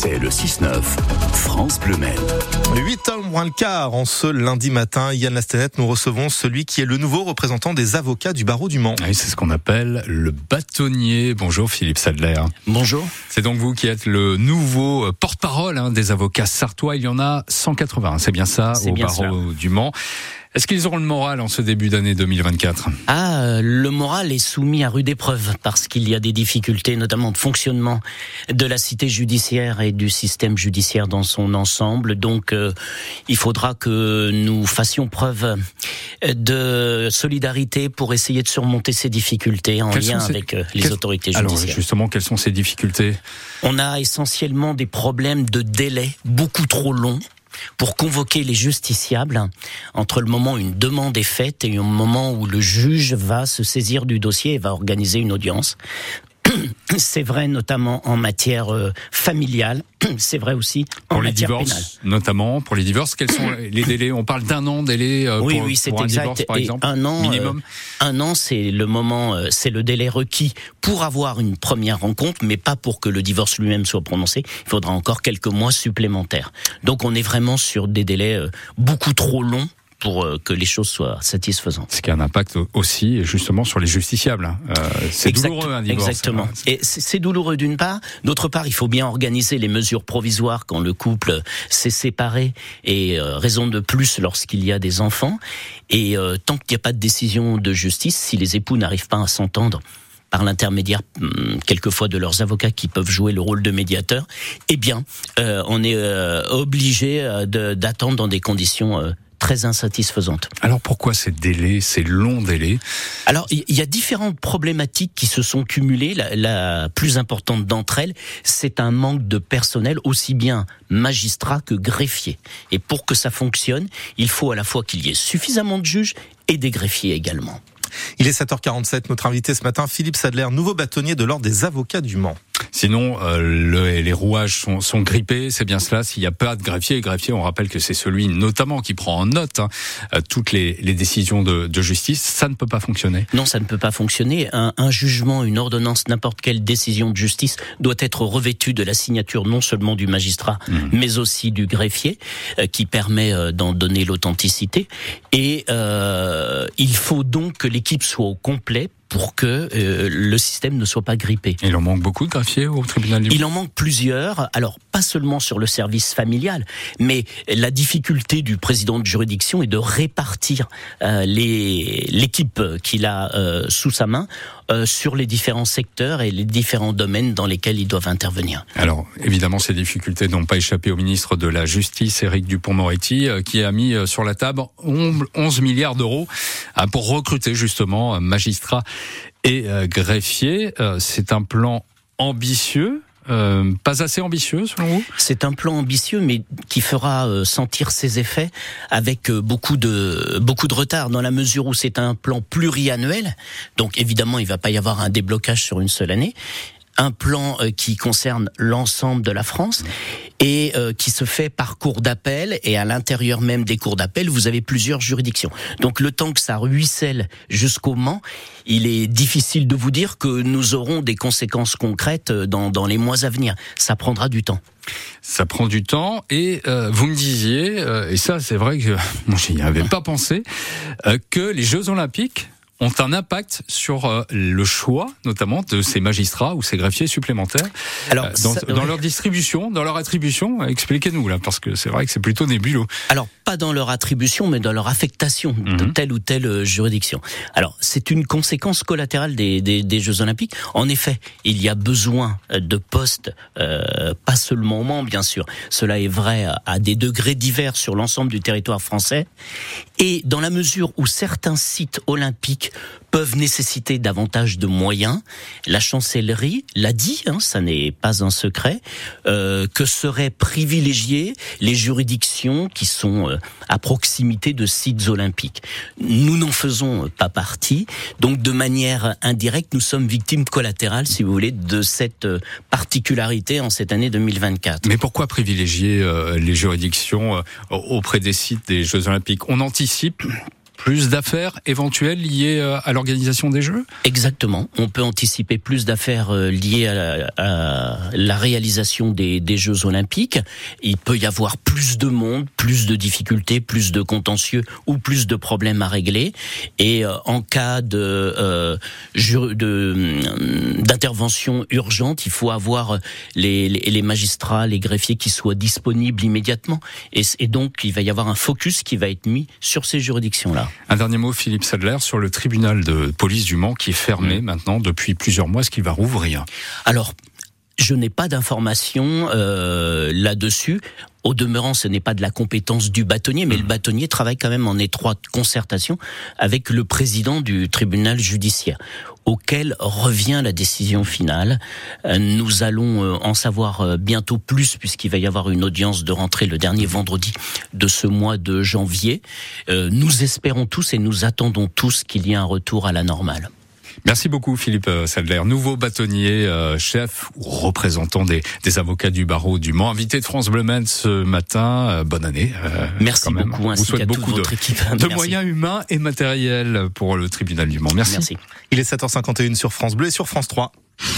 C'est le 6-9, France Bleu Maine. 8 h moins le quart en ce lundi matin. Yann Lastenet, nous recevons celui qui est le nouveau représentant des avocats du barreau du Mans. Oui, c'est ce qu'on appelle le bâtonnier. Bonjour Philippe Sadler. Bonjour. C'est donc vous qui êtes le nouveau porte-parole hein, des avocats sartois. Il y en a 180, c'est bien ça, au bien barreau du Mans. Est-ce qu'ils auront le moral en ce début d'année 2024 Ah, euh, le moral est soumis à rude épreuve parce qu'il y a des difficultés, notamment de fonctionnement de la cité judiciaire et du système judiciaire dans son ensemble. Donc, euh, il faudra que nous fassions preuve de solidarité pour essayer de surmonter ces difficultés en lien avec euh, les autorités judiciaires. Alors, justement, quelles sont ces difficultés? On a essentiellement des problèmes de délai beaucoup trop longs pour convoquer les justiciables entre le moment où une demande est faite et le moment où le juge va se saisir du dossier et va organiser une audience. C'est vrai notamment en matière euh, familiale, c'est vrai aussi en pour les divorces, pénale. notamment pour les divorces. Quels sont les délais? On parle d'un an délai euh, oui, pour, oui, pour un exact. divorce, par Et exemple. un an, minimum? euh, un an, c'est le moment, c'est le délai requis pour avoir une première rencontre, mais pas pour que le divorce lui-même soit prononcé. Il faudra encore quelques mois supplémentaires. Donc, on est vraiment sur des délais beaucoup trop longs pour euh, que les choses soient satisfaisantes. Ce qui a un impact aussi justement sur les justiciables. hein. Euh, c'est Exact- douloureux un divorce. Exactement. hein. Et c'est douloureux d'une part. D'autre part, il faut bien organiser les mesures provisoires quand le couple s'est séparé et euh, raison de plus lorsqu'il y a des enfants. Et euh, tant qu'il n'y a pas de décision de justice, si les époux n'arrivent pas à s'entendre par l'intermédiaire hum, quelquefois de leurs avocats qui peuvent jouer le rôle de médiateur, eh bien, euh, on est euh, obligé euh, d'attendre dans des conditions euh, très insatisfaisantes. Alors pourquoi ces délais, ces longs délais? Alors, il y a différentes problématiques qui se sont cumulées. La, la plus importante d'entre elles, c'est un manque de personnel, aussi bien magistrat que greffier. Et pour que ça fonctionne, il faut à la fois qu'il y ait suffisamment de juges et des greffiers également. Il est 7h47. Notre invité ce matin, Philippe Sadler, nouveau bâtonnier de l'ordre des avocats du Mans. Sinon, euh, le- les rouages sont, sont grippés, c'est bien cela. S'il n'y a pas de greffier, greffier, on rappelle que c'est celui notamment qui prend en note hein, euh, toutes les, les décisions de, de justice. Ça ne peut pas fonctionner. Non, ça ne peut pas fonctionner. Un, un jugement, une ordonnance, n'importe quelle décision de justice doit être revêtue de la signature non seulement du magistrat, mais aussi du greffier, euh, qui permet euh, d'en donner l'authenticité. Et euh, il faut donc que l'équipe soit au complet pour que euh, le système ne soit pas grippé. Il en manque beaucoup de greffiers au tribunal du Il en manque plusieurs, alors pas seulement sur le service familial, mais la difficulté du président de juridiction est de répartir euh, l'équipe qu'il a euh, sous sa main euh, sur les différents secteurs et les différents domaines dans lesquels ils doivent intervenir. Alors, évidemment, ces difficultés n'ont pas échappé au ministre de la Justice, Éric Dupont-Moretti, euh, qui a mis euh, sur la table 11 milliards d'euros pour recruter justement magistrats et euh, greffiers. Euh, C'est un plan ambitieux, euh, pas assez ambitieux selon vous? C'est un plan ambitieux, mais qui fera euh, sentir ses effets avec beaucoup de beaucoup de retard dans la mesure où c'est un plan pluriannuel. Donc évidemment, il va pas y avoir un déblocage sur une seule année. Un plan qui concerne l'ensemble de la France et euh, qui se fait par cours d'appel et à l'intérieur même des cours d'appel, vous avez plusieurs juridictions. Donc le temps que ça ruisselle jusqu'au Mans, il est difficile de vous dire que nous aurons des conséquences concrètes euh, dans, dans les mois à venir. Ça prendra du temps. Ça prend du temps et euh, vous me disiez, euh, et ça c'est vrai que moi j'y avais pas pensé, euh, que les Jeux Olympiques ont un impact sur euh, le choix, notamment de ces magistrats ou ces greffiers supplémentaires, Alors, euh, dans, ça- dans ouais. leur distribution, dans leur attribution. Expliquez-nous là, parce que c'est vrai que c'est plutôt nébuleux. Alors, pas dans leur attribution, mais dans leur affectation de Mhm. telle ou telle euh, juridiction. Alors, c'est une conséquence collatérale des, des, des Jeux Olympiques. En effet, il y a besoin euh, de postes, euh, pas seulement au Mans, bien sûr. Cela est vrai à des degrés divers sur l'ensemble du territoire français. Et dans la mesure où certains sites olympiques peuvent nécessiter davantage de moyens, la chancellerie l'a dit, hein, ça n'est pas un secret, euh, que seraient privilégiées les juridictions qui sont euh, à proximité de sites olympiques. Nous n'en faisons pas partie, donc de manière indirecte, nous sommes victimes collatérales, si vous voulez, de cette euh, particularité en cette année 2024. Mais pourquoi privilégier euh, les juridictions auprès des sites des Jeux Olympiques? On anticipe plus d'affaires éventuelles liées euh, à l'organisation des Jeux? Exactement. On peut anticiper plus d'affaires euh, liées à la, réalisation des, Jeux olympiques. Il peut y avoir plus de monde, plus de difficultés, plus de contentieux ou plus de problèmes à régler. Et euh, en cas de d'intervention urgente, il faut avoir les, les, magistrats, les greffiers qui soient disponibles immédiatement. Et, et donc, il va y avoir un focus qui va être mis sur ces juridictions-là. Un dernier mot, Philippe Sadler, sur le tribunal de police du Mans qui est fermé maintenant depuis plusieurs mois. Est-ce qu'il va rouvrir Alors, je n'ai pas d'informations euh, là-dessus. Au demeurant, ce n'est pas de la compétence du bâtonnier, mais le mmh. bâtonnier travaille quand même en étroite concertation avec le président du tribunal judiciaire, auquel revient la décision finale. Euh, nous allons euh, en savoir bientôt plus, puisqu'il va y avoir une audience de rentrée le dernier vendredi de ce mois de janvier. Nous espérons tous et nous attendons tous qu'il y ait un retour à la normale. Merci beaucoup Philippe euh, Sadler, nouveau bâtonnier, euh, chef ou représentant des, des, avocats du barreau du Mans, invité de France Bleu ce matin. Euh, bonne année. Merci beaucoup. Ainsi Vous souhaite beaucoup de, équipe. de moyens humains et matériels pour le tribunal du Mans. Merci. Merci. Il est 7h51 sur France Bleu et sur France 3.